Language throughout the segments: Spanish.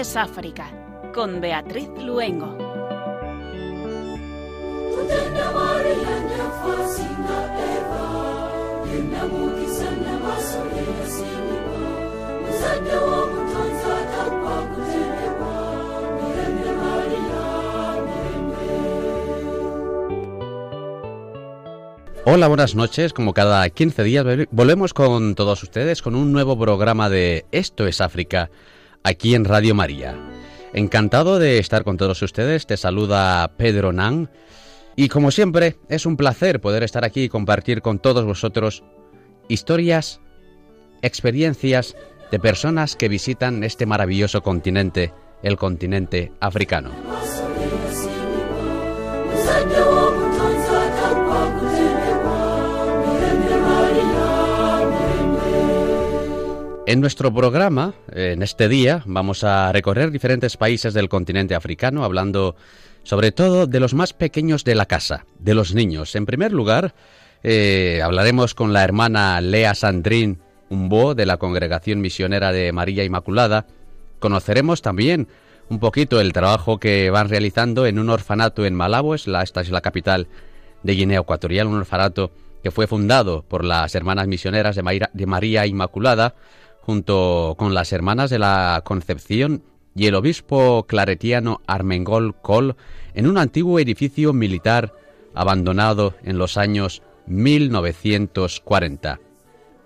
Es África, con Beatriz Luengo. Hola, buenas noches. Como cada 15 días volvemos con todos ustedes con un nuevo programa de Esto es África, aquí en Radio María. Encantado de estar con todos ustedes. Te saluda Pedro Nan. Y como siempre, es un placer poder estar aquí y compartir con todos vosotros historias, experiencias de personas que visitan este maravilloso continente, el continente africano. En nuestro programa, en este día, vamos a recorrer diferentes países del continente africano, hablando sobre todo de los más pequeños de la casa, de los niños. En primer lugar, eh, hablaremos con la hermana Lea Sandrine Umbo de la Congregación Misionera de María Inmaculada. Conoceremos también un poquito el trabajo que van realizando en un orfanato en Malabo, esta es la capital de Guinea Ecuatorial, un orfanato que fue fundado por las hermanas misioneras de María Inmaculada junto con las Hermanas de la Concepción y el obispo claretiano Armengol Col en un antiguo edificio militar abandonado en los años 1940.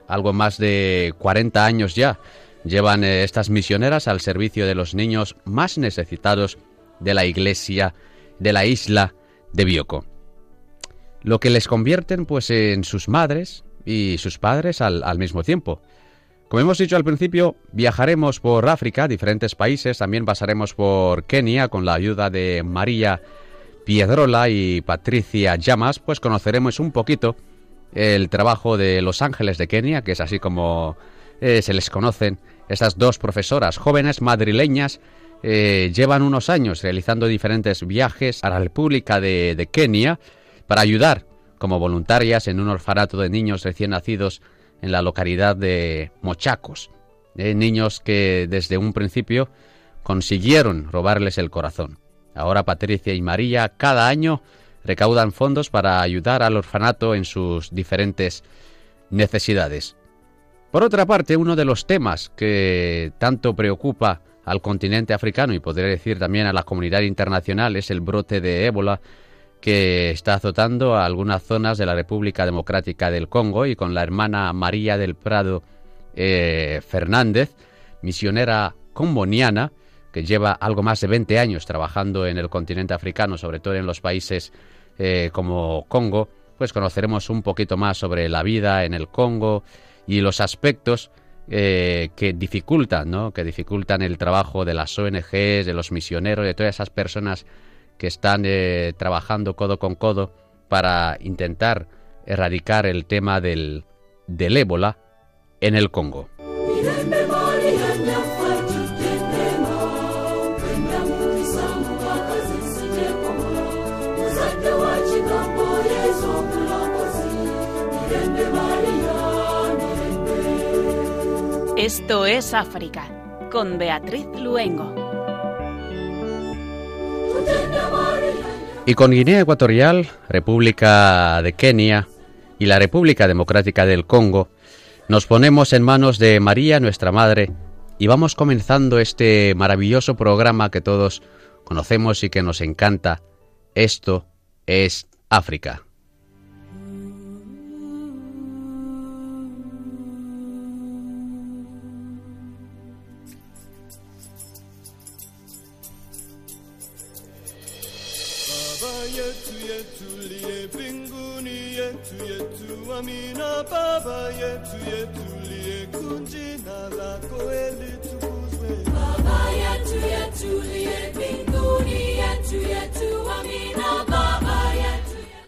Algo más de 40 años ya llevan eh, estas misioneras al servicio de los niños más necesitados de la iglesia de la isla de Bioko. Lo que les convierten pues en sus madres y sus padres al, al mismo tiempo. Como hemos dicho al principio, viajaremos por África, diferentes países, también pasaremos por Kenia con la ayuda de María Piedrola y Patricia Llamas, pues conoceremos un poquito el trabajo de Los Ángeles de Kenia, que es así como eh, se les conocen estas dos profesoras jóvenes madrileñas. Eh, llevan unos años realizando diferentes viajes a la República de, de Kenia para ayudar como voluntarias en un orfanato de niños recién nacidos en la localidad de Mochacos, de niños que desde un principio consiguieron robarles el corazón. Ahora Patricia y María cada año recaudan fondos para ayudar al orfanato en sus diferentes necesidades. Por otra parte, uno de los temas que tanto preocupa al continente africano y podría decir también a la comunidad internacional es el brote de ébola que está azotando a algunas zonas de la República Democrática del Congo y con la hermana María del Prado eh, Fernández, misionera comboniana, que lleva algo más de 20 años trabajando en el continente africano, sobre todo en los países eh, como Congo, pues conoceremos un poquito más sobre la vida en el Congo y los aspectos eh, que dificultan, ¿no? que dificultan el trabajo de las ONGs, de los misioneros, de todas esas personas que están eh, trabajando codo con codo para intentar erradicar el tema del, del ébola en el Congo. Esto es África, con Beatriz Luengo. Y con Guinea Ecuatorial, República de Kenia y la República Democrática del Congo, nos ponemos en manos de María, nuestra Madre, y vamos comenzando este maravilloso programa que todos conocemos y que nos encanta. Esto es África.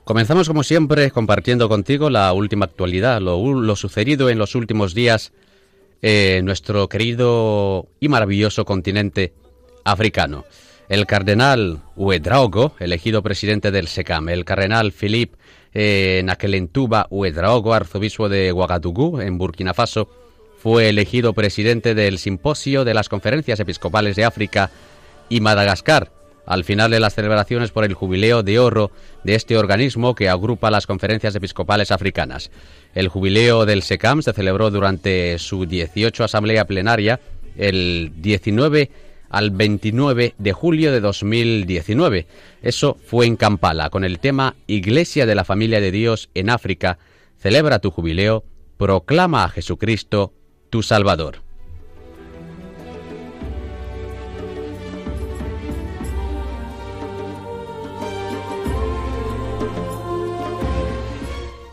Comenzamos como siempre compartiendo contigo la última actualidad, lo, sucedido en los últimos días en nuestro querido y maravilloso continente africano. El cardenal Uedraogo, elegido presidente del SECAM, el cardenal Philippe eh, Nakelentuba Uedraogo, arzobispo de Ouagadougou, en Burkina Faso, fue elegido presidente del Simposio de las Conferencias Episcopales de África y Madagascar, al final de las celebraciones por el jubileo de oro de este organismo que agrupa las conferencias episcopales africanas. El jubileo del SECAM se celebró durante su 18 asamblea plenaria el 19 al 29 de julio de 2019. Eso fue en Kampala con el tema Iglesia de la Familia de Dios en África. Celebra tu jubileo, proclama a Jesucristo, tu Salvador.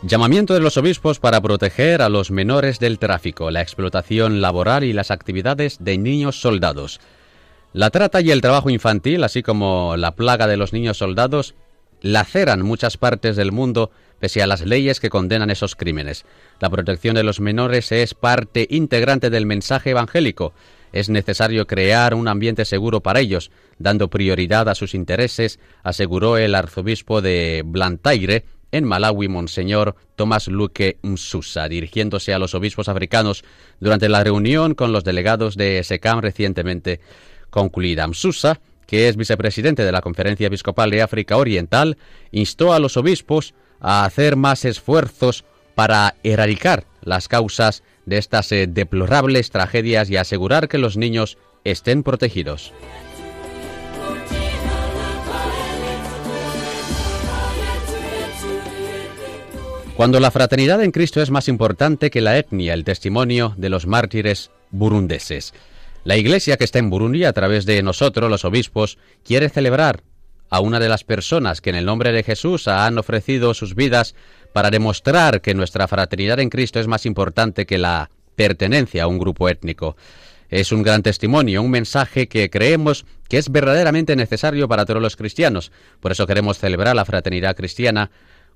Llamamiento de los obispos para proteger a los menores del tráfico, la explotación laboral y las actividades de niños soldados. La trata y el trabajo infantil, así como la plaga de los niños soldados, laceran muchas partes del mundo pese a las leyes que condenan esos crímenes. La protección de los menores es parte integrante del mensaje evangélico. Es necesario crear un ambiente seguro para ellos, dando prioridad a sus intereses, aseguró el arzobispo de Blantyre en Malawi, Monseñor Tomás Luque Msusa, dirigiéndose a los obispos africanos durante la reunión con los delegados de SECAM recientemente concluida. Msusa, que es vicepresidente de la Conferencia Episcopal de África Oriental, instó a los obispos a hacer más esfuerzos para erradicar las causas de estas eh, deplorables tragedias y asegurar que los niños estén protegidos. Cuando la fraternidad en Cristo es más importante que la etnia, el testimonio de los mártires burundeses. La iglesia que está en Burundi, a través de nosotros, los obispos, quiere celebrar a una de las personas que en el nombre de Jesús han ofrecido sus vidas para demostrar que nuestra fraternidad en Cristo es más importante que la pertenencia a un grupo étnico. Es un gran testimonio, un mensaje que creemos que es verdaderamente necesario para todos los cristianos. Por eso queremos celebrar la fraternidad cristiana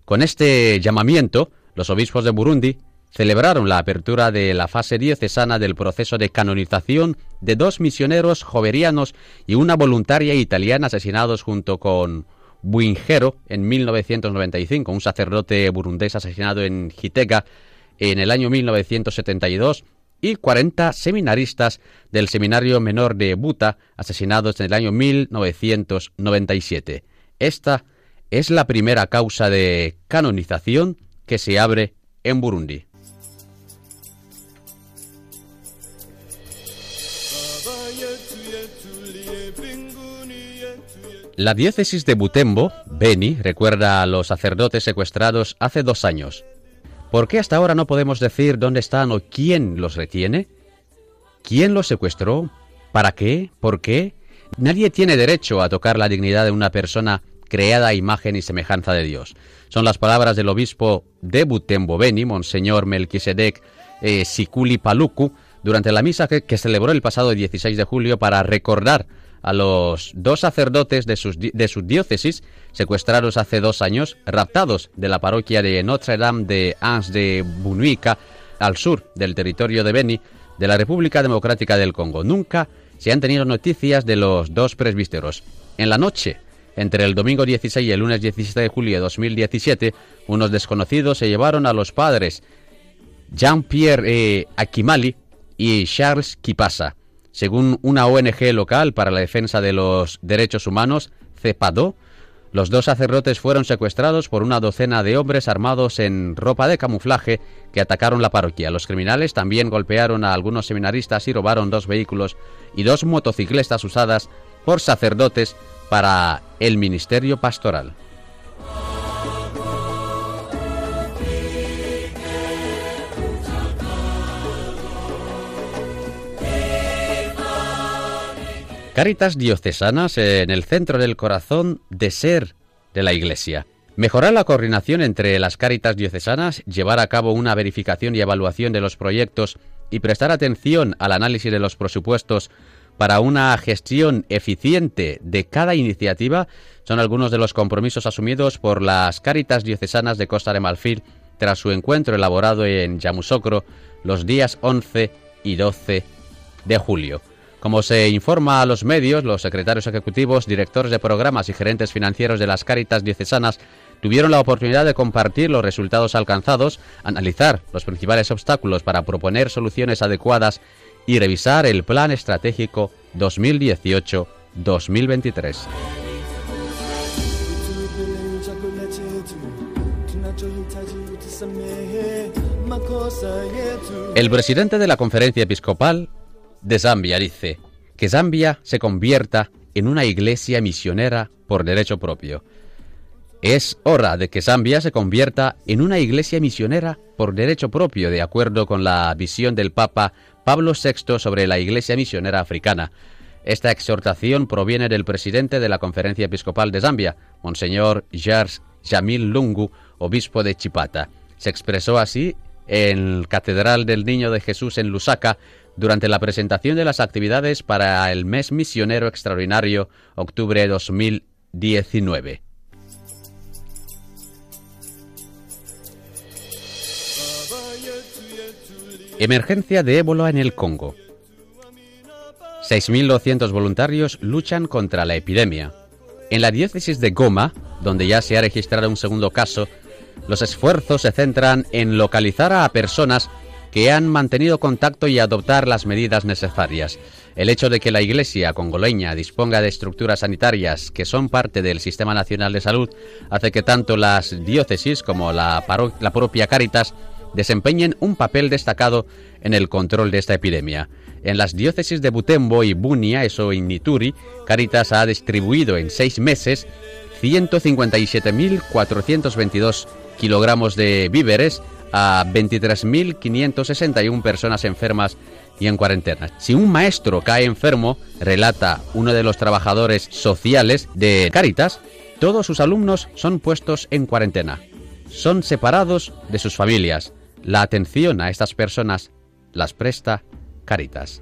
con este llamamiento, los obispos de Burundi celebraron la apertura de la fase diocesana del proceso de canonización de dos misioneros joverianos y una voluntaria italiana asesinados junto con Buingero en 1995, un sacerdote burundés asesinado en Gitega en el año 1972 y 40 seminaristas del Seminario Menor de Buta asesinados en el año 1997. Esta es la primera causa de canonización que se abre en Burundi. La diócesis de Butembo, Beni, recuerda a los sacerdotes secuestrados hace dos años. ¿Por qué hasta ahora no podemos decir dónde están o quién los retiene? ¿Quién los secuestró? ¿Para qué? ¿Por qué? Nadie tiene derecho a tocar la dignidad de una persona creada imagen y semejanza de Dios. Son las palabras del obispo de Butembo Beni, Monseñor Melquisedec eh, Sikuli Paluku, durante la misa que, celebró el pasado 16 de julio para recordar a los dos sacerdotes de sus, de sus diócesis secuestrados hace dos años, raptados de la parroquia de Notre Dame de Ans de Bunuica, al sur del territorio de Beni, de la República Democrática del Congo. Nunca se han tenido noticias de los dos presbíteros. En la noche entre el domingo 16 y el lunes 17 de julio de 2017, unos desconocidos se llevaron a los padres Jean-Pierre eh, Akimali y Charles Kipasa. Según una ONG local para la defensa de los derechos humanos, CEPADO, los dos sacerdotes fueron secuestrados por una docena de hombres armados en ropa de camuflaje que atacaron la parroquia. Los criminales también golpearon a algunos seminaristas y robaron dos vehículos y dos motocicletas usadas por sacerdotes para el ministerio pastoral. Caritas diocesanas en el centro del corazón de ser de la Iglesia. Mejorar la coordinación entre las Caritas diocesanas, llevar a cabo una verificación y evaluación de los proyectos y prestar atención al análisis de los presupuestos para una gestión eficiente de cada iniciativa son algunos de los compromisos asumidos por las Cáritas Diocesanas de Costa de Malfil tras su encuentro elaborado en Yamusocro los días 11 y 12 de julio. Como se informa a los medios, los secretarios ejecutivos, directores de programas y gerentes financieros de las Cáritas Diocesanas tuvieron la oportunidad de compartir los resultados alcanzados, analizar los principales obstáculos para proponer soluciones adecuadas y revisar el Plan Estratégico 2018-2023. El presidente de la conferencia episcopal de Zambia dice que Zambia se convierta en una iglesia misionera por derecho propio. Es hora de que Zambia se convierta en una iglesia misionera por derecho propio, de acuerdo con la visión del Papa Pablo VI sobre la iglesia misionera africana. Esta exhortación proviene del presidente de la Conferencia Episcopal de Zambia, Monseñor Jars Jamil Lungu, obispo de Chipata. Se expresó así en Catedral del Niño de Jesús en Lusaka durante la presentación de las actividades para el mes misionero extraordinario octubre 2019. Emergencia de ébola en el Congo. 6.200 voluntarios luchan contra la epidemia. En la diócesis de Goma, donde ya se ha registrado un segundo caso, los esfuerzos se centran en localizar a personas que han mantenido contacto y adoptar las medidas necesarias. El hecho de que la Iglesia congoleña disponga de estructuras sanitarias que son parte del Sistema Nacional de Salud hace que tanto las diócesis como la, propia Cáritas desempeñen un papel destacado en el control de esta epidemia. En las diócesis de Butembo y Bunia, eso en Nituri, Caritas ha distribuido en seis meses 157.422 kilogramos de víveres a 23.561 personas enfermas y en cuarentena. Si un maestro cae enfermo, relata uno de los trabajadores sociales de Caritas, todos sus alumnos son puestos en cuarentena. Son separados de sus familias. La atención a estas personas las presta Caritas.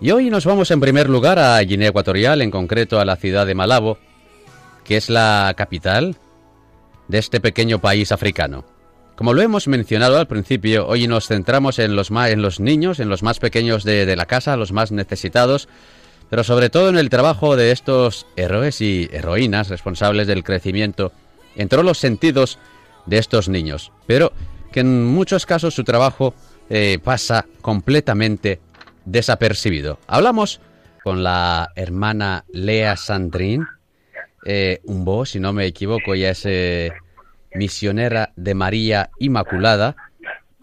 y hoy nos vamos en primer lugar a Guinea Ecuatorial, en concreto a la ciudad de Malabo, que es la capital de este pequeño país africano. Como lo hemos mencionado al principio, hoy nos centramos en los, en los niños, en los más pequeños de, de la casa, los más necesitados, pero sobre todo en el trabajo de estos héroes y heroínas responsables del crecimiento entró los sentidos de estos niños, pero que en muchos casos su trabajo eh, pasa completamente desapercibido. Hablamos con la hermana Lea Sandrin, eh, un bo, si no me equivoco, ella es eh, misionera de María Inmaculada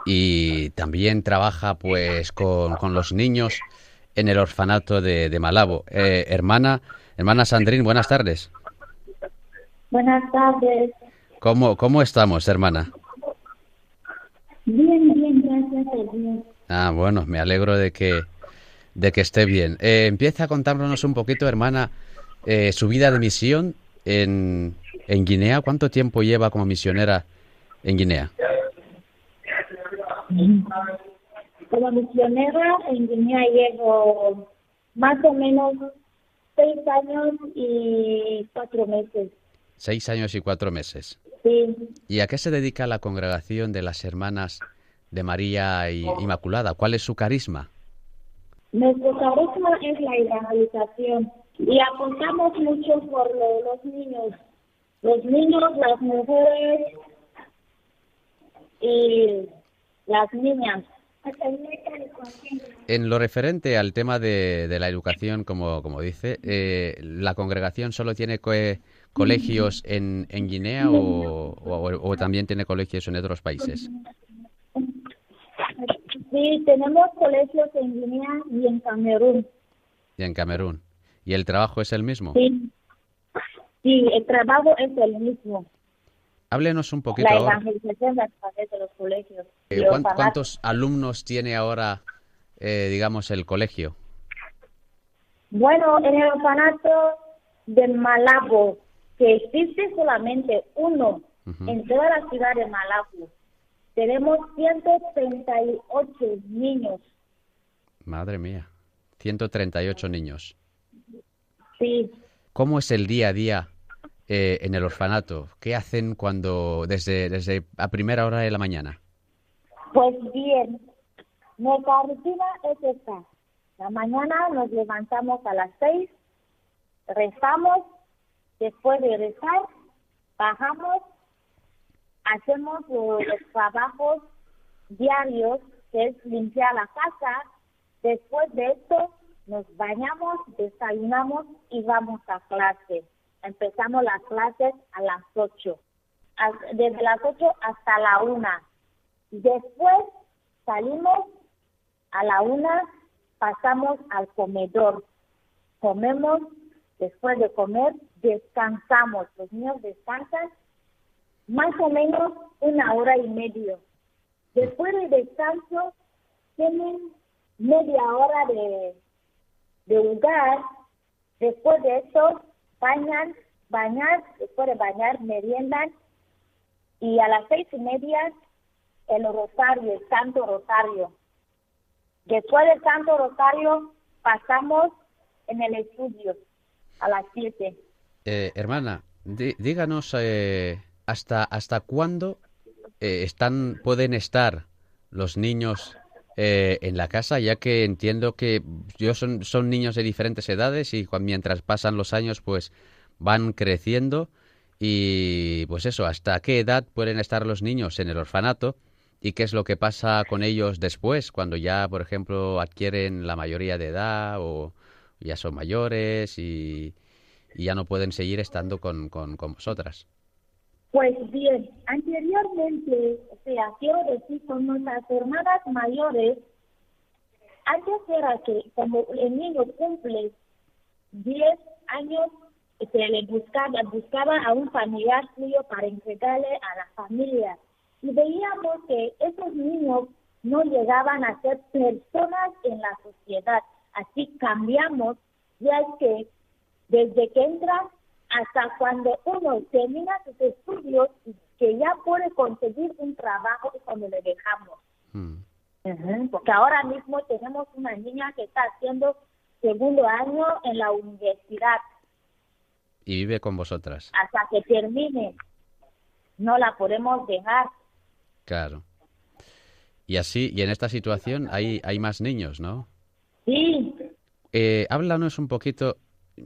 y también trabaja pues con, los niños en el orfanato de, de Malabo. hermana, hermana Sandrin, buenas tardes. Buenas tardes. ¿Cómo, cómo estamos, hermana? Bien, bien, gracias a Dios. Ah, bueno, me alegro de que, de que esté bien. Eh, empieza a contárnoslo un poquito, hermana, eh, su vida de misión en, en Guinea. ¿Cuánto tiempo lleva como misionera en Guinea? Como misionera en Guinea llevo más o menos seis años y cuatro meses. Seis años y cuatro meses. Sí. ¿Y a qué se dedica la congregación de las hermanas de María Inmaculada? ¿Cuál es su carisma? Nuestro carisma es la evangelización y apuntamos mucho por los niños, los niños, las mujeres y las niñas. En lo referente al tema de, la educación, como, como dice, eh, ¿la congregación solo tiene colegios en, en Guinea o, también tiene colegios en otros países? Sí, tenemos colegios en Guinea y en Camerún. Y en Camerún. ¿Y el trabajo es el mismo? Sí, sí el trabajo es el mismo. Háblenos un poquito. La evangelización a través de los colegios. Eh, ¿Cuántos alumnos tiene ahora, eh, digamos, el colegio? Bueno, en el orfanato de Malabo, que existe solamente uno en toda la ciudad de Malabo, tenemos 138 niños. Madre mía, 138 niños. Sí. ¿Cómo es el día a día eh, en el orfanato? ¿Qué hacen cuando desde, desde a primera hora de la mañana? Pues bien, nuestra rutina es esta. La mañana nos levantamos a las seis, rezamos, después de rezar, bajamos, hacemos los trabajos diarios, que es limpiar la casa. Después de esto, nos bañamos, desayunamos y vamos a clase. Empezamos las clases a las 8, desde las 8 hasta la 1. Después salimos a la 1, pasamos al comedor. Comemos, después de comer, descansamos. Los niños descansan más o menos una hora y media. Después del descanso, tienen media hora de, de lugar. Después de eso, bañan, bañar, después de bañar, meriendan y a las seis y media el rosario, el santo rosario. Después del santo rosario pasamos en el estudio a las siete. Eh, hermana, díganos eh, hasta hasta cuándo eh, están pueden estar los niños eh, en la casa, ya que entiendo que yo son, son niños de diferentes edades y mientras pasan los años pues van creciendo. Y pues eso, hasta qué edad pueden estar los niños en el orfanato y qué es lo que pasa con ellos después, cuando ya, por ejemplo, adquieren la mayoría de edad o ya son mayores y, ya no pueden seguir estando con, con, con vosotras. Pues bien, anteriormente, o sea, quiero decir, con nuestras hermanas mayores, antes era que como el niño cumple 10 años, se le buscaba, buscaba a un familiar suyo para entregarle a la familia. Y veíamos que esos niños no llegaban a ser personas en la sociedad. Así cambiamos, ya es que desde que entran hasta cuando uno termina sus estudios y que ya puede conseguir un trabajo y cuando le dejamos. Hmm. Porque ahora mismo tenemos una niña que está haciendo segundo año en la universidad. Y vive con vosotras. Hasta que termine. No la podemos dejar. Claro. Y así, y en esta situación hay, hay más niños, ¿no? Sí. Eh, háblanos un poquito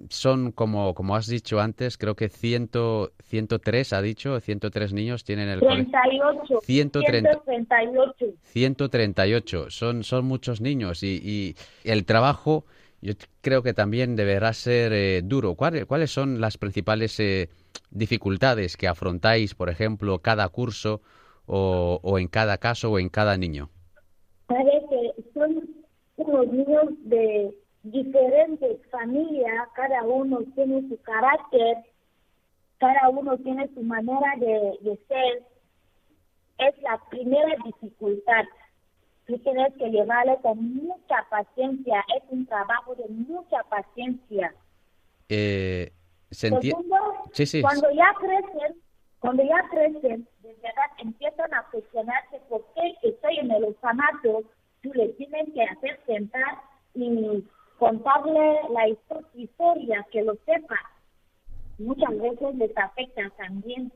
son como, como has dicho antes, creo que ciento, 103 ha dicho, 103 niños tienen el 38, 138. 138, son, son muchos niños y, y el trabajo yo creo que también deberá ser eh, duro. ¿Cuáles, ¿Cuáles son las principales eh, dificultades que afrontáis, por ejemplo, cada curso o, o en cada caso o en cada niño? que son unos niños de diferentes familias, cada uno tiene su carácter, cada uno tiene su manera de, ser. Es la primera dificultad. Tú tienes que llevarle con mucha paciencia, es un trabajo de mucha paciencia. Eh, Segundo, cuando ya crecen, cuando ya crecen, de verdad empiezan a cuestionarse por qué estoy en el orfanato, tú le tienes que hacer sentar y contarle la historia, que lo sepa. Muchas veces les afecta también.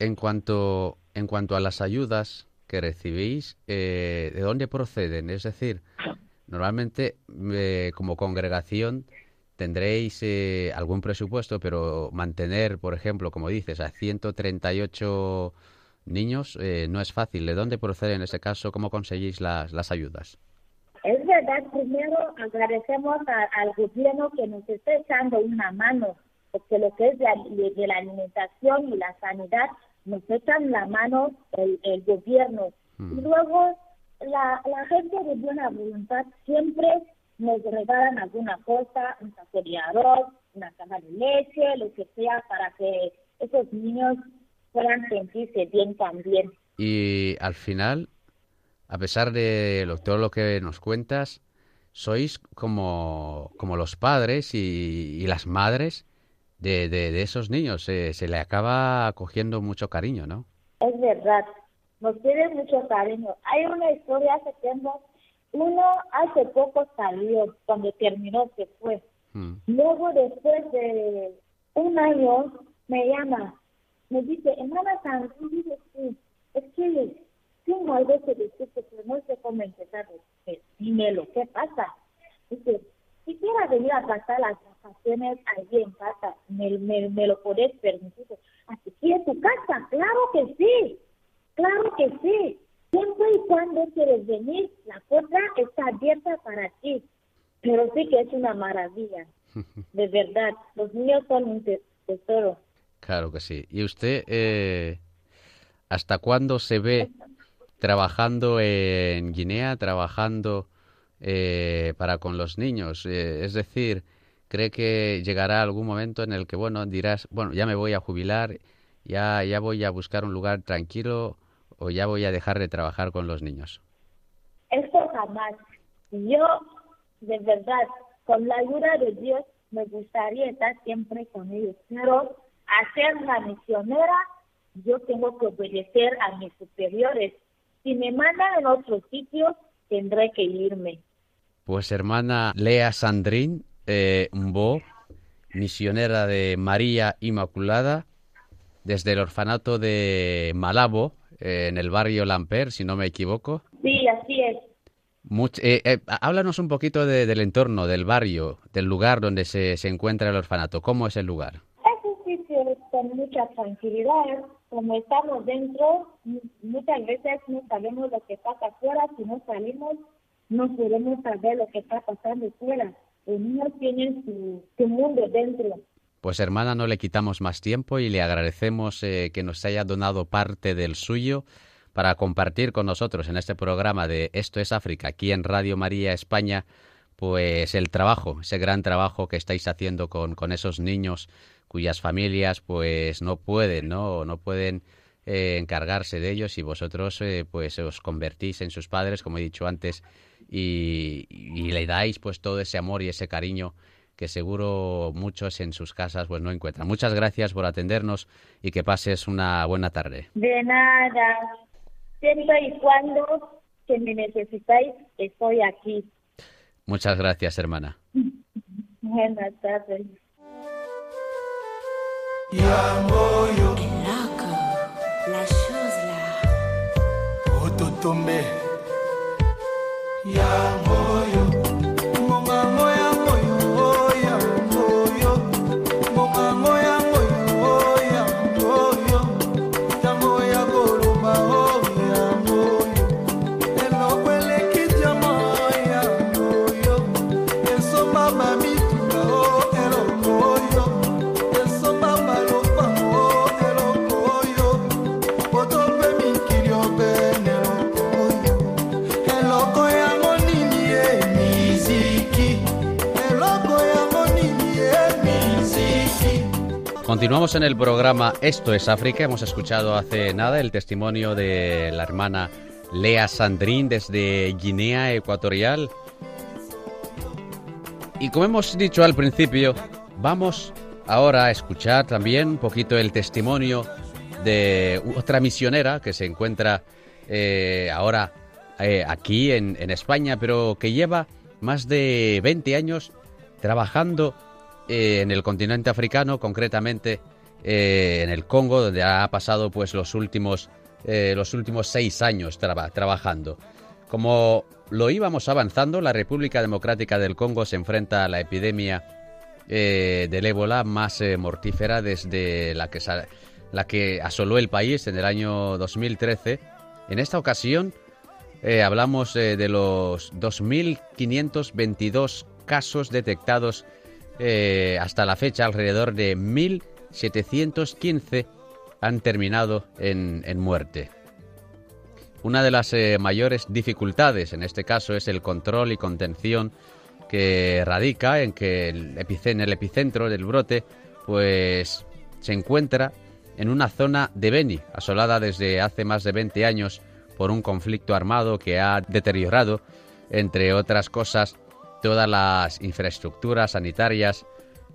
En cuanto, en cuanto a las ayudas que recibís, eh, ¿de dónde proceden? Es decir, normalmente eh, como congregación tendréis eh, algún presupuesto, pero mantener, por ejemplo, como dices, a 138 niños no es fácil. ¿De dónde procede en ese caso? ¿Cómo conseguís las, las ayudas? Es verdad, primero agradecemos al gobierno que nos está echando una mano, porque lo que es de, la alimentación y la sanidad nos echan la mano el, el gobierno. Mm. Y luego la, la gente de buena voluntad siempre nos regalan alguna cosa, un saco de arroz, una caja de leche, lo que sea, para que esos niños puedan sentirse bien también. Y al final, a pesar de todo lo que nos cuentas, sois como, como los padres y, las madres de, de, esos niños. se le acaba cogiendo mucho cariño, ¿no? Es verdad, nos tiene mucho cariño. Hay una historia que tengo, uno hace poco salió, cuando terminó se fue. Mm. Luego, después de un año, me llama, me dice, hermana Sandra, dice, sí, es que tengo algo que decirte, pero no sé cómo empezar. lo ¿qué pasa? Dice, si quieres venir a pasar las vacaciones allí en casa, me, me, me lo podés permitir. Así que en tu casa, claro que sí. Claro que sí. Siempre y cuando quieres venir, la puerta está abierta para ti. Pero sí que es una maravilla. De verdad, los niños son un tesoro. Claro que sí. ¿Y usted eh, hasta cuándo se ve trabajando en Guinea, trabajando eh, para con los niños? Eh, es decir, ¿cree que llegará algún momento en el que, bueno, dirás, bueno, ya me voy a jubilar, ya, ya voy a buscar un lugar tranquilo o ya voy a dejar de trabajar con los niños? Esto jamás. Yo, de verdad, con la ayuda de Dios, me gustaría estar siempre con ellos. Pero hacer la misionera, yo tengo que obedecer a mis superiores. Si me mandan en otro sitio, tendré que irme. Pues hermana Lea Sandrín eh, Mbo, misionera de María Inmaculada, desde el orfanato de Malabo, en el barrio Lamper, si no me equivoco. Sí, así es. Eh, eh, háblanos un poquito del entorno, del barrio, del lugar donde se, se encuentra el orfanato. ¿Cómo es el lugar? Es un sitio con mucha tranquilidad. Como estamos dentro, muchas veces no sabemos lo que pasa afuera. Si no salimos, no podemos saber lo que está pasando fuera. Los niños tienen su, su mundo dentro. Pues hermana, no le quitamos más tiempo y le agradecemos eh, que nos haya donado parte del suyo para compartir con nosotros en este programa de Esto es África, aquí en Radio María España, pues el trabajo, ese gran trabajo que estáis haciendo con, con esos niños cuyas familias pues no pueden, no, no pueden eh, encargarse de ellos y vosotros eh, pues os convertís en sus padres, como he dicho antes, y, y le dais pues todo ese amor y ese cariño que seguro muchos en sus casas pues no encuentran. Muchas gracias por atendernos y que pases una buena tarde. De nada. Siempre y cuando que me necesitáis, estoy aquí. Muchas gracias, hermana. Buenas tardes. yangoyo elaka la chose la ototombe. Yangoyo Continuamos en el programa Esto es África. Hemos escuchado hace nada el testimonio de la hermana Lea Sandrín desde Guinea Ecuatorial. Y como hemos dicho al principio, vamos ahora a escuchar también un poquito el testimonio de otra misionera que se encuentra eh, ahora eh, aquí en, en España, pero que lleva más de 20 años trabajando eh, en el continente africano, concretamente eh, en el Congo, donde ha pasado pues los últimos, eh, los últimos seis años trabajando. Como lo íbamos avanzando, la República Democrática del Congo se enfrenta a la epidemia del ébola más mortífera desde la que la que asoló el país en el año 2013. En esta ocasión hablamos de los 2.522 casos detectados eh, hasta la fecha, alrededor de 1.715 han terminado en, muerte. Una de las mayores dificultades en este caso es el control y contención que radica en que el en el epicentro del brote pues se encuentra en una zona de Beni, asolada desde hace más de 20 años por un conflicto armado que ha deteriorado, entre otras cosas, todas las infraestructuras sanitarias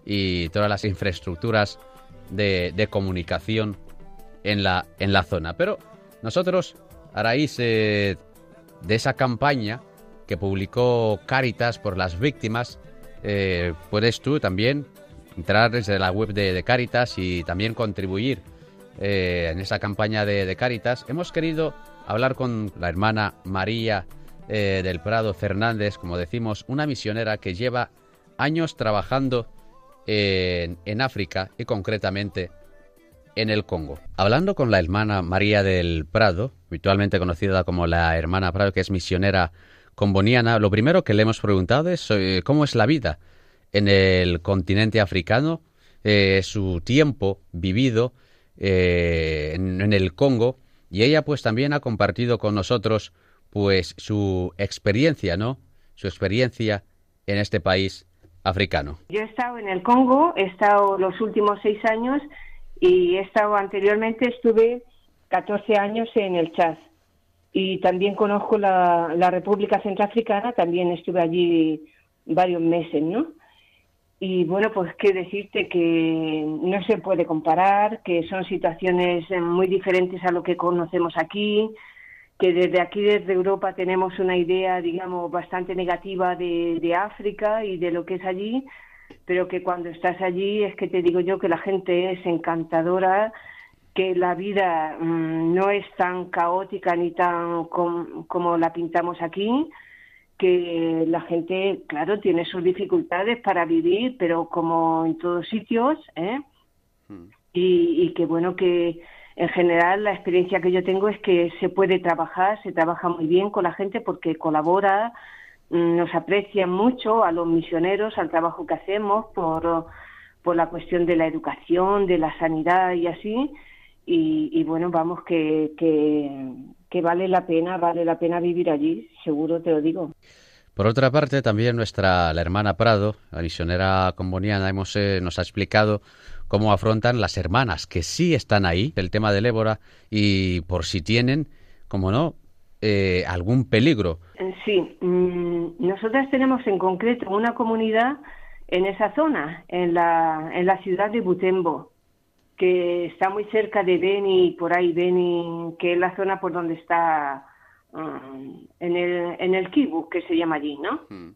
y todas las infraestructuras de, comunicación en la, en la zona. Pero nosotros, a raíz eh, de esa campaña que publicó Caritas por las víctimas, eh, puedes tú también entrar desde la web de, de Caritas y también contribuir eh, en esa campaña de, de, Caritas. Hemos querido hablar con la hermana María eh, del Prado Fernández, como decimos, una misionera que lleva años trabajando en, en África y concretamente en el Congo. Hablando con la hermana María del Prado, habitualmente conocida como la hermana Prado, que es misionera comboniana, lo primero que le hemos preguntado es eh, cómo es la vida en el continente africano, eh, su tiempo vivido eh, en, el Congo, y ella pues también ha compartido con nosotros pues su experiencia, ¿no? Su experiencia en este país africano. Yo he estado en el Congo, he estado los últimos seis años y he estado anteriormente, estuve 14 años en el Chad y también conozco la, la República Centroafricana, también estuve allí varios meses, ¿no? Y bueno, pues qué decirte que no se puede comparar, que son situaciones muy diferentes a lo que conocemos aquí, que desde aquí, desde Europa, tenemos una idea, digamos, bastante negativa de, de África y de lo que es allí, pero que cuando estás allí es que te digo yo que la gente es encantadora, que la vida mm, no es tan caótica ni tan como la pintamos aquí, que la gente, claro, tiene sus dificultades para vivir, pero como en todos sitios, ¿eh? Hmm. Y, y que bueno, que en general la experiencia que yo tengo es que se puede trabajar, se trabaja muy bien con la gente porque colabora, mm, nos aprecian mucho a los misioneros, al trabajo que hacemos por, por la cuestión de la educación, de la sanidad y así y, bueno, vamos, que, que, vale la pena, vale la pena vivir allí, seguro te lo digo. Por otra parte, también nuestra la hermana Prado, la misionera comboniana, hemos, eh, nos ha explicado cómo afrontan las hermanas que sí están ahí, el tema del ébola, y por si tienen, como no, eh, algún peligro. Eh, sí, mm, nosotras tenemos en concreto una comunidad en esa zona, en la, en la ciudad de Butembo que está muy cerca de Beni, por ahí Beni, que es la zona por donde está um, en el en el Kibu, que se llama allí, ¿no? Hmm.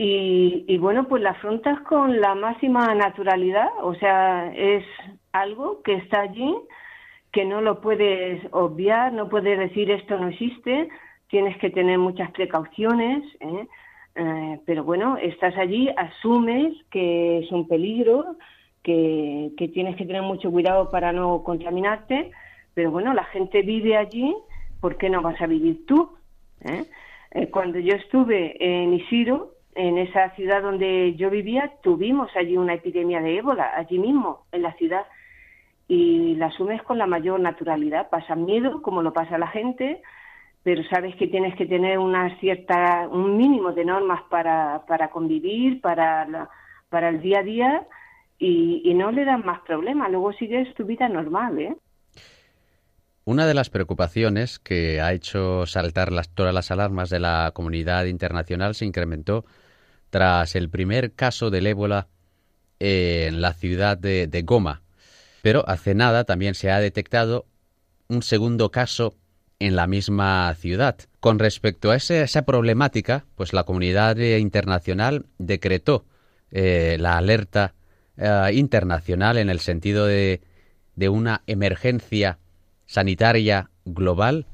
Y, bueno, pues la afrontas con la máxima naturalidad, o sea, es algo que está allí, que no lo puedes obviar, no puedes decir esto no existe, tienes que tener muchas precauciones, ¿eh? Eh, pero bueno, estás allí, asumes que es un peligro, que, tienes que tener mucho cuidado para no contaminarte, pero bueno, la gente vive allí, ¿por qué no vas a vivir tú? ¿Eh? Eh, cuando yo estuve en Isiro, en esa ciudad donde yo vivía, tuvimos allí una epidemia de ébola, allí mismo, en la ciudad, y la asumes con la mayor naturalidad. Pasa miedo, como lo pasa la gente, pero sabes que tienes que tener una cierta, un mínimo de normas para, para convivir, para, para el día a día, y, no le dan más problemas, luego sigues tu vida normal, ¿eh? Una de las preocupaciones que ha hecho saltar las, todas las alarmas de la comunidad internacional se incrementó tras el primer caso del ébola en la ciudad de, Goma. Pero hace nada también se ha detectado un segundo caso en la misma ciudad. Con respecto a esa problemática, pues la comunidad internacional decretó eh, la alerta eh, internacional en el sentido de, de una emergencia sanitaria global,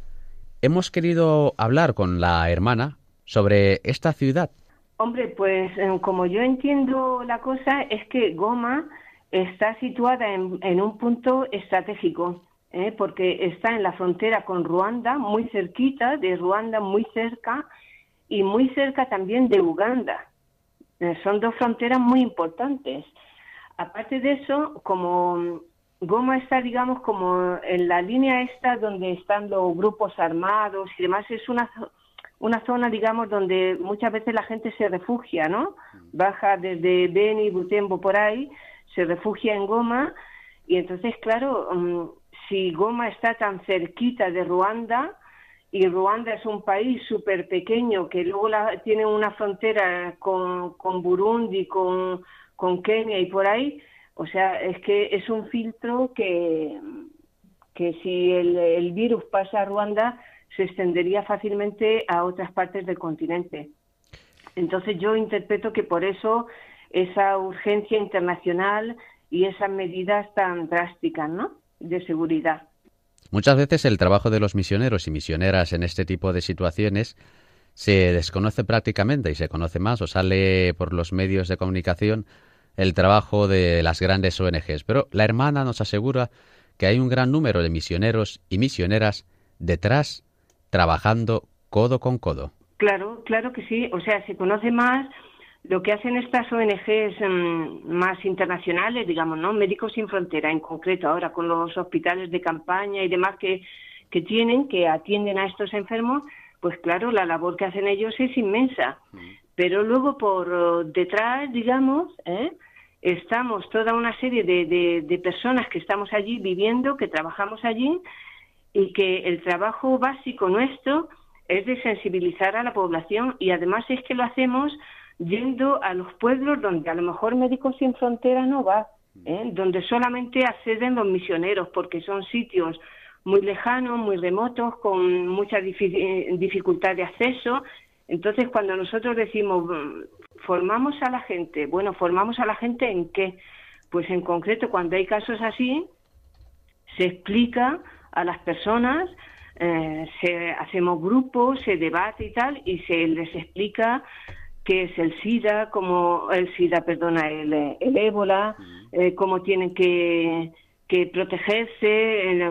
hemos querido hablar con la hermana sobre esta ciudad. Hombre, pues eh, como yo entiendo la cosa es que Goma está situada en, un punto estratégico, ¿eh? porque está en la frontera con Ruanda, muy cerquita de Ruanda, muy cerca, y muy cerca también de Uganda. Eh, son dos fronteras muy importantes. Aparte de eso, como Goma está, digamos, como en la línea esta donde están los grupos armados y demás, es una, una zona, digamos, donde muchas veces la gente se refugia, ¿no? Baja desde Beni, Butembo, por ahí, se refugia en Goma y entonces, claro, mm, si Goma está tan cerquita de Ruanda, y Ruanda es un país súper pequeño que luego tiene una frontera con, con Burundi, con, con Kenia y por ahí, o sea, es que es un filtro que, que si el, virus pasa a Ruanda, se extendería fácilmente a otras partes del continente. Entonces yo interpreto que por eso esa urgencia internacional y esas medidas tan drásticas, ¿no? De seguridad. Muchas veces el trabajo de los misioneros y misioneras en este tipo de situaciones se desconoce prácticamente y se conoce más o sale por los medios de comunicación el trabajo de las grandes ONGs, pero la hermana nos asegura que hay un gran número de misioneros y misioneras detrás trabajando codo con codo. Claro, claro que sí. O sea, se conoce más lo que hacen estas ONGs mm, más internacionales, digamos, ¿no? Médicos sin Frontera en concreto, ahora con los hospitales de campaña y demás que, que tienen, que atienden a estos enfermos, pues claro, la labor que hacen ellos es inmensa. Mm. Pero luego por oh, detrás, digamos, ¿eh? estamos toda una serie de, de, personas que estamos allí viviendo, que trabajamos allí y que el trabajo básico nuestro es de sensibilizar a la población y además es que lo hacemos yendo a los pueblos donde a lo mejor Médicos Sin Frontera no va, ¿eh? donde solamente acceden los misioneros porque son sitios muy lejanos, muy remotos, con mucha dificultad de acceso. Entonces, cuando nosotros decimos formamos a la gente. Bueno, formamos a la gente en qué? Pues en concreto, cuando hay casos así, se explica a las personas, eh, se, hacemos grupos, se debate y tal, y se les explica qué es el SIDA, cómo el SIDA, perdona, el, el ébola, eh, cómo tienen que, que protegerse,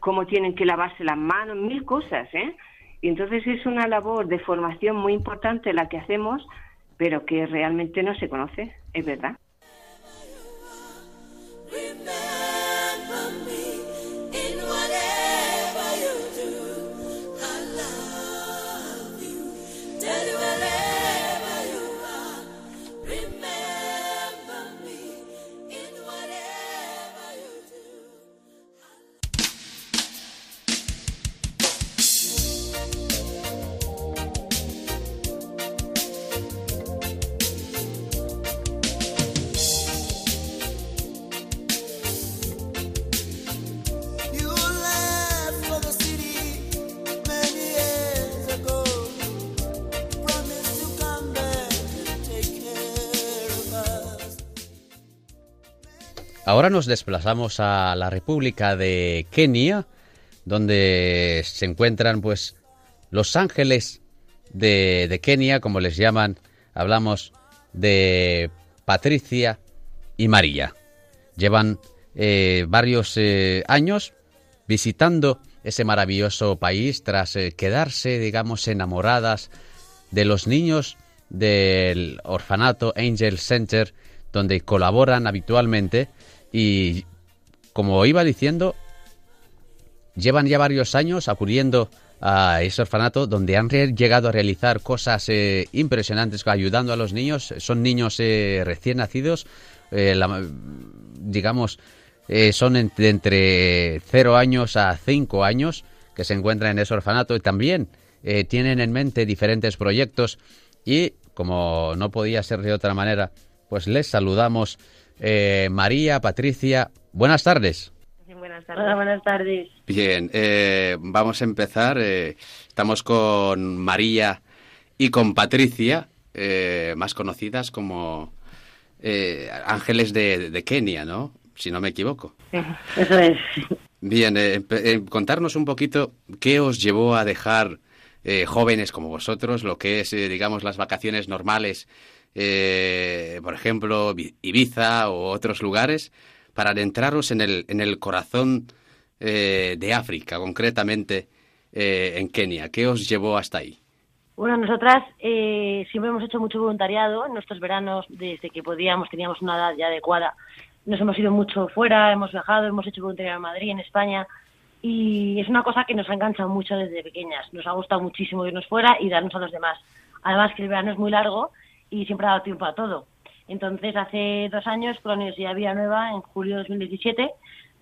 cómo tienen que lavarse las manos, mil cosas, ¿eh? Y entonces es una labor de formación muy importante la que hacemos pero que realmente no se conoce, es verdad. Ahora nos desplazamos a la República de Kenia, donde se encuentran pues los ángeles de, Kenia, como les llaman. Hablamos de Patricia y María. Llevan eh, varios eh, años visitando ese maravilloso país tras eh, quedarse, digamos, enamoradas de los niños del orfanato Angel Center, donde colaboran habitualmente y como iba diciendo, llevan ya varios años acudiendo a ese orfanato donde han llegado a realizar cosas eh, impresionantes ayudando a los niños. Son niños eh, recién nacidos, eh, digamos, son de entre 0 años a 5 años que se encuentran en ese orfanato y también tienen en mente diferentes proyectos y como no podía ser de otra manera, pues les saludamos eh, María, Patricia, buenas tardes. buenas tardes. buenas tardes. Bien, eh, vamos a empezar. Eh, estamos con María y con Patricia, más conocidas como Ángeles de, Kenia, ¿no? Si no me equivoco. eso es. Bien, contarnos un poquito qué os llevó a dejar eh, jóvenes como vosotros, lo que es, eh, digamos, las vacaciones normales, eh, por ejemplo, Ibiza o otros lugares, para adentraros en el, en el corazón de África, concretamente en Kenia. ¿Qué os llevó hasta ahí? Bueno, nosotras siempre hemos hecho mucho voluntariado en nuestros veranos, desde que podíamos, teníamos una edad ya adecuada. Nos hemos ido mucho fuera, hemos viajado, hemos hecho voluntariado en Madrid, en España, y es una cosa que nos ha enganchado mucho desde pequeñas. Nos ha gustado muchísimo irnos fuera y darnos a los demás. Además que el verano es muy largo y siempre ha dado tiempo a todo. Entonces, hace dos años, con la Universidad Villanueva, en julio de 2017,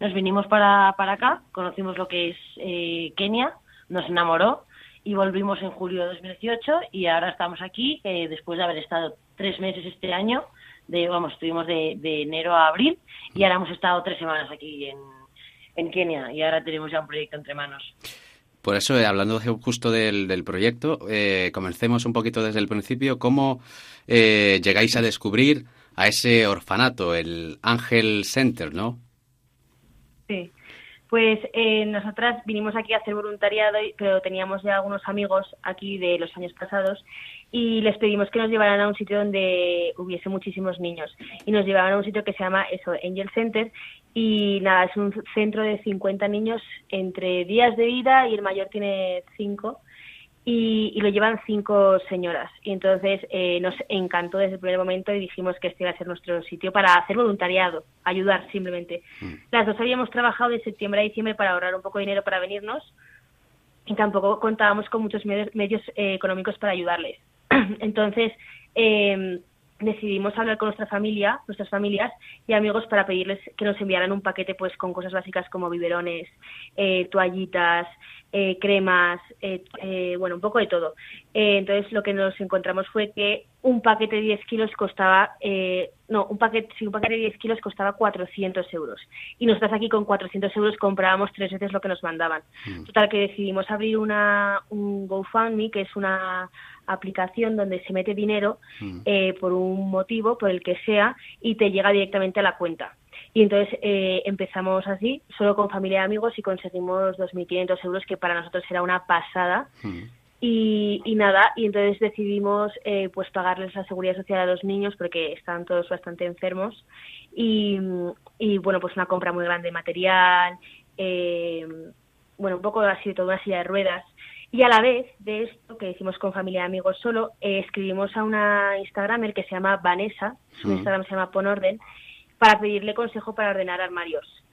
nos vinimos para, para acá, conocimos lo que es eh, Kenia, nos enamoró y volvimos en julio de 2018 y ahora estamos aquí, eh, después de haber estado tres meses este año, de, vamos, estuvimos de, de enero a abril y ahora hemos estado tres semanas aquí en, en Kenia y ahora tenemos ya un proyecto entre manos. Por eso, eh, hablando justo del, del proyecto, eh, comencemos un poquito desde el principio. ¿Cómo eh, llegáis a descubrir a ese orfanato, el Ángel Center, no? Sí, pues nosotras vinimos aquí a hacer voluntariado, pero teníamos ya algunos amigos aquí de los años pasados y les pedimos que nos llevaran a un sitio donde hubiese muchísimos niños. Y nos llevaban a un sitio que se llama eso, Angel Center, y nada, es un centro de 50 niños entre días de vida y el mayor tiene 5 y, lo llevan cinco señoras. Y entonces eh, nos encantó desde el primer momento y dijimos que este iba a ser nuestro sitio para hacer voluntariado, ayudar simplemente. Mm. Las dos habíamos trabajado de septiembre a diciembre para ahorrar un poco de dinero para venirnos y tampoco contábamos con muchos medios, medios eh, económicos para ayudarles. entonces, eh, decidimos hablar con nuestra familia, nuestras familias y amigos para pedirles que nos enviaran un paquete pues con cosas básicas como biberones, eh, toallitas, eh, cremas, eh, bueno, un poco de todo. entonces lo que nos encontramos fue que un paquete de 10 kilos costaba, no, un paquete, sí, un paquete de 10 kilos costaba 400 euros. Y nosotros aquí con 400 euros comprábamos tres veces lo que nos mandaban. Mm. Total que decidimos abrir una, un GoFundMe, que es una aplicación donde se mete dinero mm. eh, por un motivo, por el que sea, y te llega directamente a la cuenta. Y entonces eh, empezamos así, solo con familia y amigos, y conseguimos 2.500 euros, que para nosotros era una pasada. Mm. Y, nada, y entonces decidimos eh, pues pagarles la seguridad social a los niños porque están todos bastante enfermos. Y, y bueno, pues una compra muy grande de material, bueno, un poco así, toda una silla de ruedas. Y a la vez de esto, que hicimos con familia y amigos solo, eh, escribimos a una Instagramer que se llama Vanessa, su Instagram se llama Ponorden, para pedirle consejo para ordenar armarios.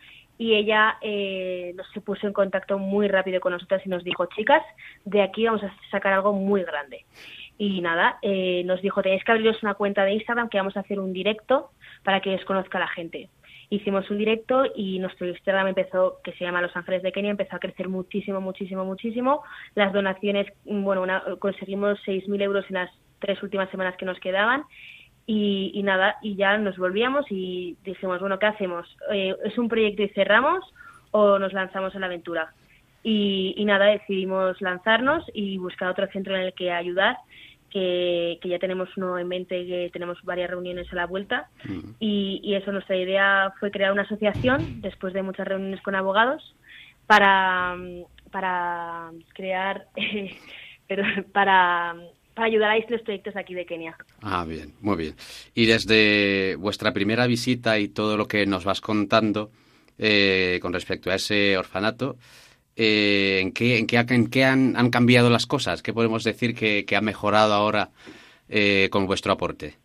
Y ella eh, se puso en contacto muy rápido con nosotras y nos dijo, chicas, de aquí vamos a sacar algo muy grande. Y nada, eh, nos dijo, tenéis que abriros una cuenta de Instagram que vamos a hacer un directo para que os conozca la gente hicimos un directo y nuestro Instagram empezó, que se llama Los Ángeles de Kenia, empezó a crecer muchísimo, muchísimo, muchísimo. Las donaciones, bueno, conseguimos 6.000 euros en las tres últimas semanas que nos quedaban. Y, nada, y ya nos volvíamos y dijimos, bueno, ¿qué hacemos? Eh, ¿Es un proyecto y cerramos o nos lanzamos a la aventura? Y, y nada, decidimos lanzarnos y buscar otro centro en el que ayudar que, ya tenemos uno en mente, que tenemos varias reuniones a la vuelta. Mm. Y, eso, nuestra idea fue crear una asociación, después de muchas reuniones con abogados, para, para crear, pero para, para los proyectos aquí de Kenia. Ah, bien, muy bien. Y desde vuestra primera visita y todo lo que nos vas contando eh, con respecto a ese orfanato, eh, ¿en qué, en qué, han, han, cambiado las cosas? ¿Qué podemos decir que, ha mejorado ahora eh, con vuestro aporte?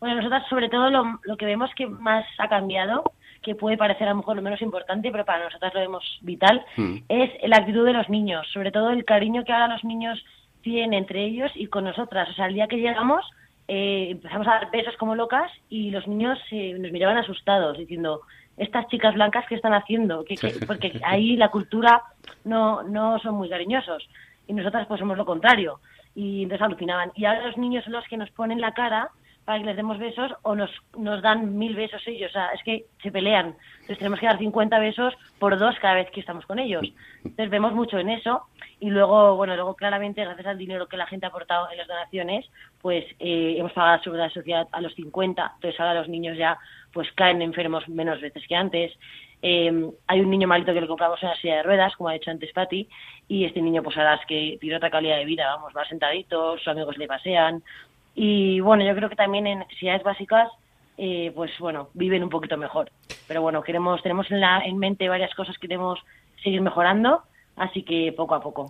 Bueno, nosotros sobre todo lo, lo, que vemos que más ha cambiado, que puede parecer a lo mejor lo menos importante, pero para nosotros lo vemos vital, mm. es la actitud de los niños, sobre todo el cariño que ahora los niños tienen entre ellos y con nosotras. O sea, el día que llegamos eh, empezamos a dar besos como locas y los niños nos miraban asustados, diciendo, estas chicas blancas que están haciendo, que, porque ahí la cultura no, no son muy cariñosos. Y nosotras pues somos lo contrario. Y entonces alucinaban. Y ahora los niños son los que nos ponen la cara para que les demos besos o nos, nos dan mil besos ellos. O sea, es que se pelean. Entonces tenemos que dar 50 besos por dos cada vez que estamos con ellos. Entonces vemos mucho en eso. Y luego, bueno, luego claramente, gracias al dinero que la gente ha aportado en las donaciones, pues eh, hemos pagado la seguridad social a los 50. Entonces ahora los niños ya pues caen enfermos menos veces que antes. eh, hay un niño malito que le compramos en la silla de ruedas, como ha dicho antes Patti, y este niño pues harás que tiene otra calidad de vida, vamos, va sentadito, sus amigos le pasean, y bueno, yo creo que también en necesidades básicas eh, pues bueno, viven un poquito mejor. Pero bueno, queremos, tenemos en, la, en mente varias cosas que queremos seguir mejorando, así que poco a poco.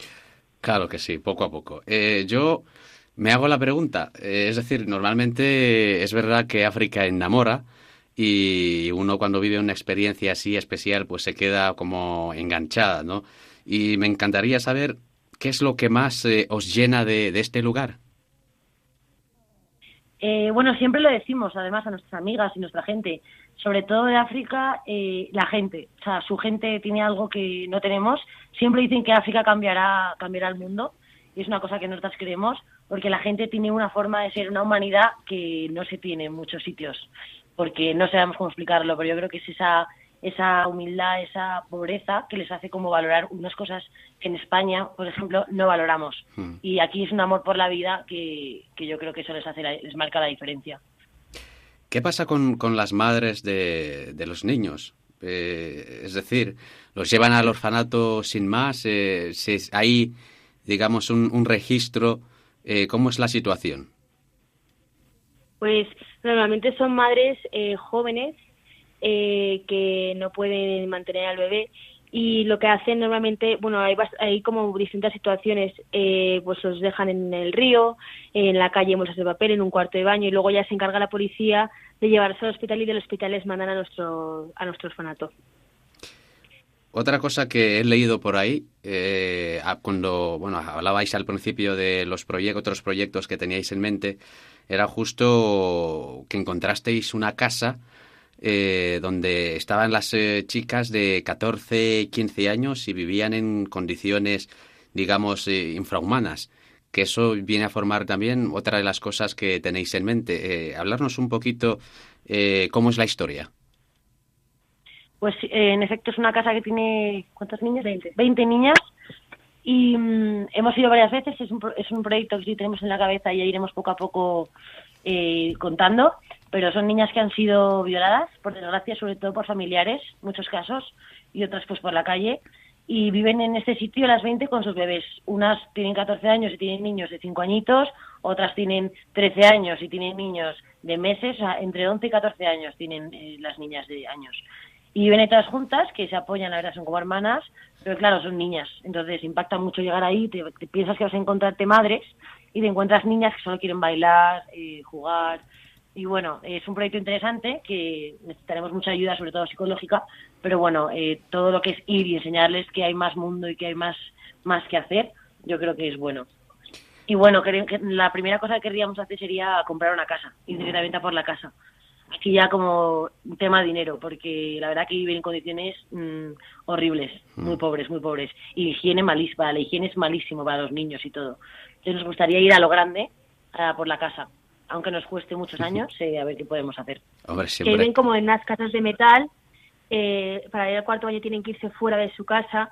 Claro que sí, poco a poco. Eh, yo me hago la pregunta, eh, es decir, normalmente es verdad que África enamora y uno cuando vive una experiencia así especial pues se queda como enganchada, ¿no? Y me encantaría saber qué es lo que más os llena de, de este lugar. Eh, bueno, siempre lo decimos, además, a nuestras amigas y nuestra gente, sobre todo de África, eh, la gente, o sea, su gente tiene algo que no tenemos. Siempre dicen que África cambiará, cambiará el mundo, y es una cosa que nosotras creemos, porque la gente tiene una forma de ser, una humanidad que no se tiene en muchos sitios, porque no sabemos cómo explicarlo, pero yo creo que es esa esa humildad, esa pobreza que les hace como valorar unas cosas que en España, por ejemplo, no valoramos. Hmm. Y aquí es un amor por la vida que, yo creo que eso les, hace les marca la diferencia. ¿Qué pasa con, con las madres de, de los niños? Eh, es decir, ¿los llevan al orfanato sin más? Eh, ¿Hay, digamos, un, un registro? Eh, ¿Cómo es la situación? Pues normalmente son madres eh, jóvenes eh, que no pueden mantener al bebé y lo que hacen normalmente, bueno, hay, hay como distintas situaciones, eh, pues los dejan en el río, en la calle en bolsas de papel, en un cuarto de baño y luego ya se encarga la policía de llevarse al hospital y del hospital les mandan a nuestro, a nuestro orfanato. Otra cosa que he leído por ahí, eh, cuando bueno, hablabais al principio de los proyectos, otros proyectos que teníais en mente, era justo que encontrasteis una casa eh, donde estaban las eh, chicas de 14, 15 años y vivían en condiciones, digamos, eh, infrahumanas. Que eso viene a formar también otra de las cosas que tenéis en mente. hablarnos un poquito cómo es la historia. Pues en efecto es una casa que tiene, ¿cuántas niñas? 20. 20 niñas. Y mm, hemos ido varias veces, es un, es un proyecto que sí tenemos en la cabeza y ya iremos poco a poco contando pero son niñas que han sido violadas, por desgracia, sobre todo por familiares, muchos casos, y otras pues por la calle, y viven en este sitio las 20 con sus bebés. Unas tienen 14 años y tienen niños de 5 añitos, otras tienen 13 años y tienen niños de meses, entre 11 y 14 años tienen eh, las niñas de años. Y viven todas juntas, que se apoyan, la verdad, son como hermanas, pero claro, son niñas. Entonces impacta mucho llegar ahí, te, piensas que vas a encontrarte madres y te encuentras niñas que solo quieren bailar, eh, jugar, y bueno, es un proyecto interesante que necesitaremos mucha ayuda, sobre todo psicológica, pero bueno, eh, todo lo que es ir y enseñarles que hay más mundo y que hay más, más que hacer, yo creo que es bueno. Y bueno, que la primera cosa que querríamos hacer sería comprar una casa, ir directamente a por la casa. Aquí ya como tema de dinero, porque la verdad que viven en condiciones mm, horribles, muy mm. pobres, muy pobres. Y higiene malísima, la higiene es malísimo para los niños y todo. Entonces nos gustaría ir a lo grande, a por la casa aunque nos cueste muchos años, eh, a ver qué podemos hacer. Que ven como en las casas de metal, eh, para ir al cuarto año tienen que irse fuera de su casa.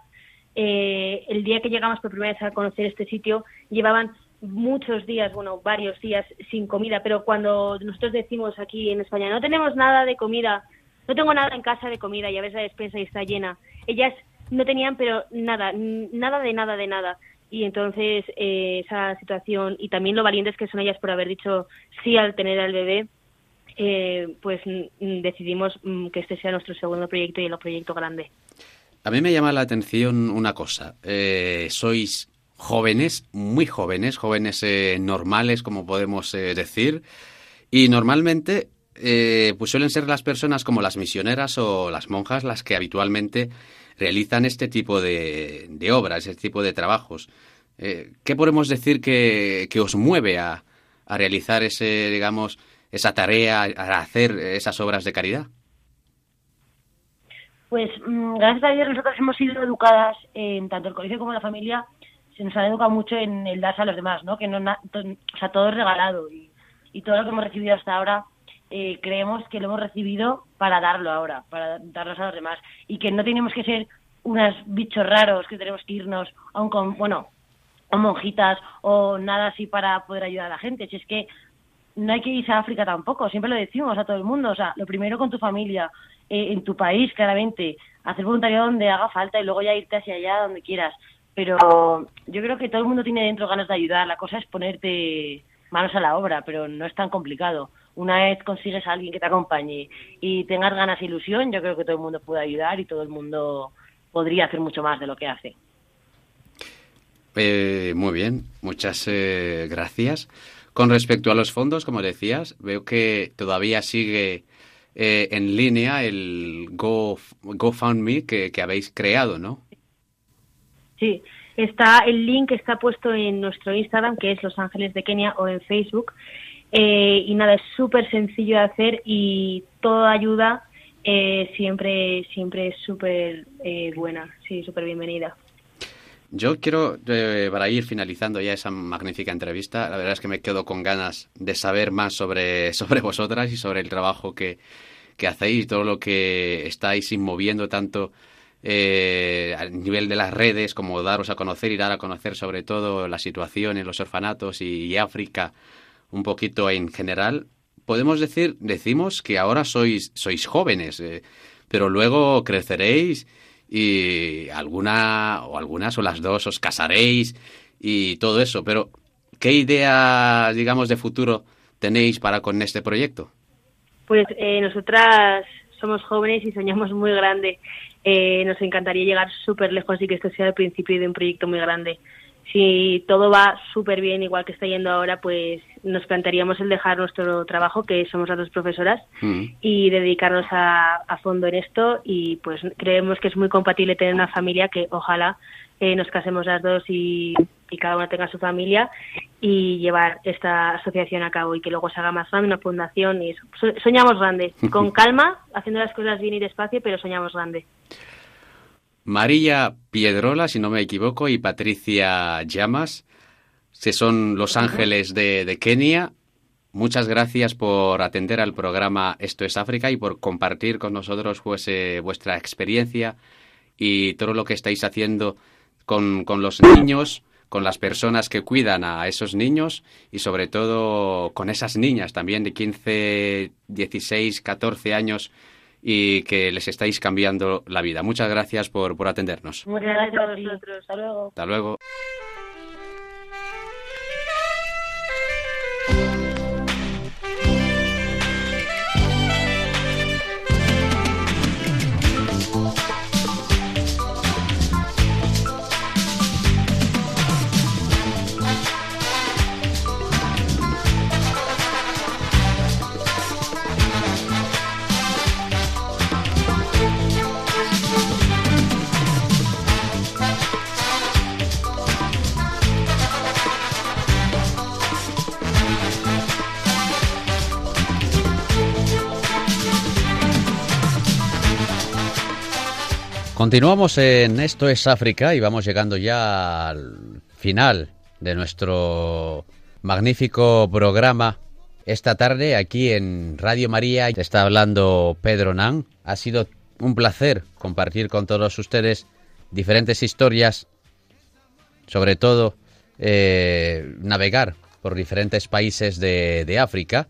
Eh, el día que llegamos por primera vez a conocer este sitio, llevaban muchos días, bueno, varios días sin comida, pero cuando nosotros decimos aquí en España, no tenemos nada de comida, no tengo nada en casa de comida, ya ves la despensa y está llena. Ellas no tenían, pero nada, nada de nada de nada y entonces eh, esa situación y también lo valientes que son ellas por haber dicho sí al tener al bebé eh, pues decidimos mm, que este sea nuestro segundo proyecto y el proyecto grande. A mí me llama la atención una cosa eh, sois jóvenes muy jóvenes jóvenes normales como podemos decir y normalmente pues suelen ser las personas como las misioneras o las monjas las que habitualmente realizan este tipo de, de obras, este tipo de trabajos. Eh, ¿Qué podemos decir que, os mueve a, a, realizar ese, digamos, esa tarea, a hacer esas obras de caridad? Pues mm, gracias a Dios nosotros hemos sido educadas en tanto el colegio como la familia, se nos ha educado mucho en el darse a los demás, ¿no? Que no, o sea, todo es regalado y, y todo lo que hemos recibido hasta ahora eh, creemos que lo hemos recibido para darlo ahora, para darlos a los demás y que no tenemos que ser unos bichos raros que tenemos que irnos a un bueno o monjitas o nada así para poder ayudar a la gente si es que no hay que irse a África tampoco, siempre lo decimos a todo el mundo, o sea, lo primero con tu familia, eh, en tu país, claramente, hacer voluntariado donde haga falta y luego ya irte hacia allá donde quieras. Pero yo creo que todo el mundo tiene dentro ganas de ayudar, la cosa es ponerte manos a la obra, pero no es tan complicado. Una vez consigues a alguien que te acompañe y tengas ganas e ilusión, yo creo que todo el mundo puede ayudar y todo el mundo podría hacer mucho más de lo que hace. Eh, muy bien, muchas eh, gracias. Con respecto a los fondos, como decías, veo que todavía sigue eh, en línea el Go, GoFundMe que, que habéis creado, ¿no? Sí, está el link está puesto en nuestro Instagram, que es Los Ángeles de Kenia, o en Facebook. Y nada, es súper sencillo de hacer y toda ayuda siempre, siempre es súper buena, sí, súper bienvenida. Yo quiero, eh, para ir finalizando ya esa magnífica entrevista, la verdad es que me quedo con ganas de saber más sobre, sobre vosotras y sobre el trabajo que, que hacéis, todo lo que estáis moviendo tanto eh, a nivel de las redes como daros a conocer y dar a conocer sobre todo la situación en los orfanatos y, África un poquito en general. Podemos decir, decimos que ahora sois, sois jóvenes, eh, pero luego creceréis y alguna o algunas o las dos os casaréis y todo eso, pero ¿qué idea, digamos, de futuro tenéis para con este proyecto? Pues eh, nosotras somos jóvenes y soñamos muy grande. Eh, nos encantaría llegar súper lejos y que esto sea el principio de un proyecto muy grande si todo va súper bien, igual que está yendo ahora, pues nos plantearíamos el dejar nuestro trabajo, que somos las dos profesoras, mm. y dedicarnos a, a, fondo en esto. Y pues creemos que es muy compatible tener una familia que ojalá eh, nos casemos las dos y, y, cada una tenga su familia y llevar esta asociación a cabo y que luego se haga más grande, una fundación. y Soñamos grande, con calma, haciendo las cosas bien y despacio, pero soñamos grande. María Piedrola, si no me equivoco, y Patricia Llamas, que son los ángeles de, Kenia. Muchas gracias por atender al programa Esto es África y por compartir con nosotros pues, eh, vuestra experiencia y todo lo que estáis haciendo con, con los niños, con las personas que cuidan a esos niños y sobre todo con esas niñas también de 15, 16, 14 años y que les estáis cambiando la vida. Muchas gracias por, por atendernos. Muchas gracias a vosotros. Hasta luego. Hasta luego. Continuamos en Esto es África y vamos llegando ya al final de nuestro magnífico programa. Esta tarde aquí en Radio María está hablando Pedro Nan. Ha sido un placer compartir con todos ustedes diferentes historias, sobre todo eh, navegar por diferentes países de, África.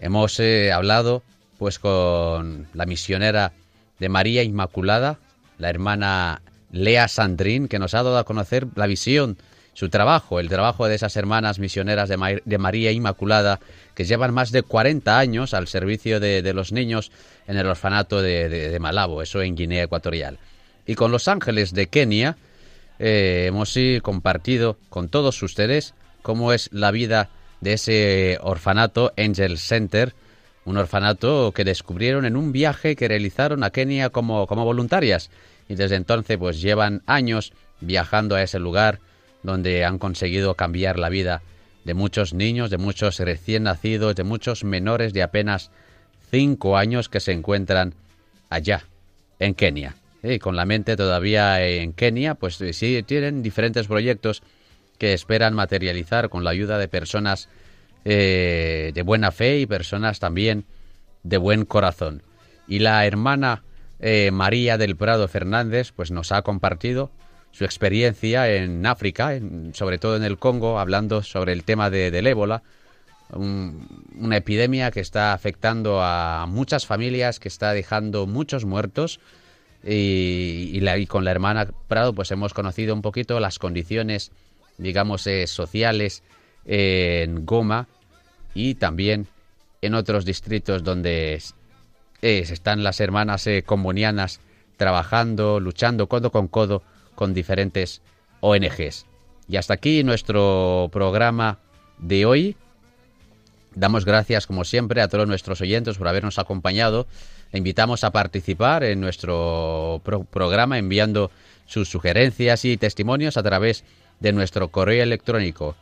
Hemos eh, hablado pues con la misionera de María Inmaculada, la hermana Lea Sandrín, que nos ha dado a conocer la visión, su trabajo, el trabajo de esas hermanas misioneras de, María Inmaculada, que llevan más de 40 años al servicio de, los niños en el orfanato de, Malabo, eso en Guinea Ecuatorial. Y con los ángeles de Kenia eh, hemos compartido con todos ustedes cómo es la vida de ese orfanato Angel Center, un orfanato que descubrieron en un viaje que realizaron a Kenia como, como voluntarias y desde entonces pues llevan años viajando a ese lugar donde han conseguido cambiar la vida de muchos niños, de muchos recién nacidos, de muchos menores de apenas cinco años que se encuentran allá, en Kenia. Y con la mente todavía en Kenia, pues sí tienen diferentes proyectos que esperan materializar con la ayuda de personas eh, de buena fe y personas también de buen corazón. Y la hermana eh, María del Prado Fernández pues nos ha compartido su experiencia en África, sobre todo en el Congo, hablando sobre el tema de, del ébola, una epidemia que está afectando a muchas familias, que está dejando muchos muertos. Y, con la hermana Prado pues hemos conocido un poquito las condiciones, digamos, eh, sociales en Goma y también en otros distritos donde están las hermanas eh, comunianas trabajando, luchando codo con codo con diferentes ONGs. Y hasta aquí nuestro programa de hoy. Damos gracias, como siempre, a todos nuestros oyentes por habernos acompañado. Invitamos a participar en nuestro programa enviando sus sugerencias y testimonios a través de nuestro correo electrónico.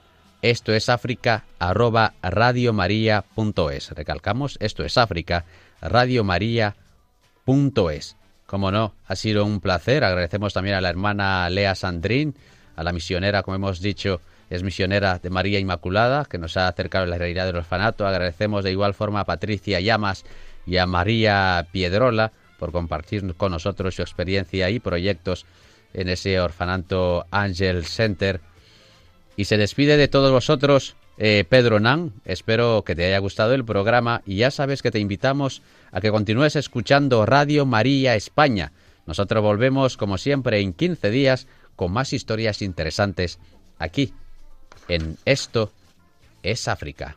Esto es África arroba radiomaria.es. Recalcamos, esto es África radiomaria.es. Como no, ha sido un placer. Agradecemos también a la hermana Lea Sandrín, a la misionera, como hemos dicho, es misionera de María Inmaculada, que nos ha acercado a la realidad del orfanato. Agradecemos de igual forma a Patricia Llamas y a María Piedrola por compartir con nosotros su experiencia y proyectos en ese orfanato Angel Center. Y se despide de todos vosotros eh, Pedro Nan. Espero que te haya gustado el programa y ya sabes que te invitamos a que continúes escuchando Radio María España. Nosotros volvemos, como siempre, en 15 días con más historias interesantes aquí, en Esto es África.